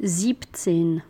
siebzehn.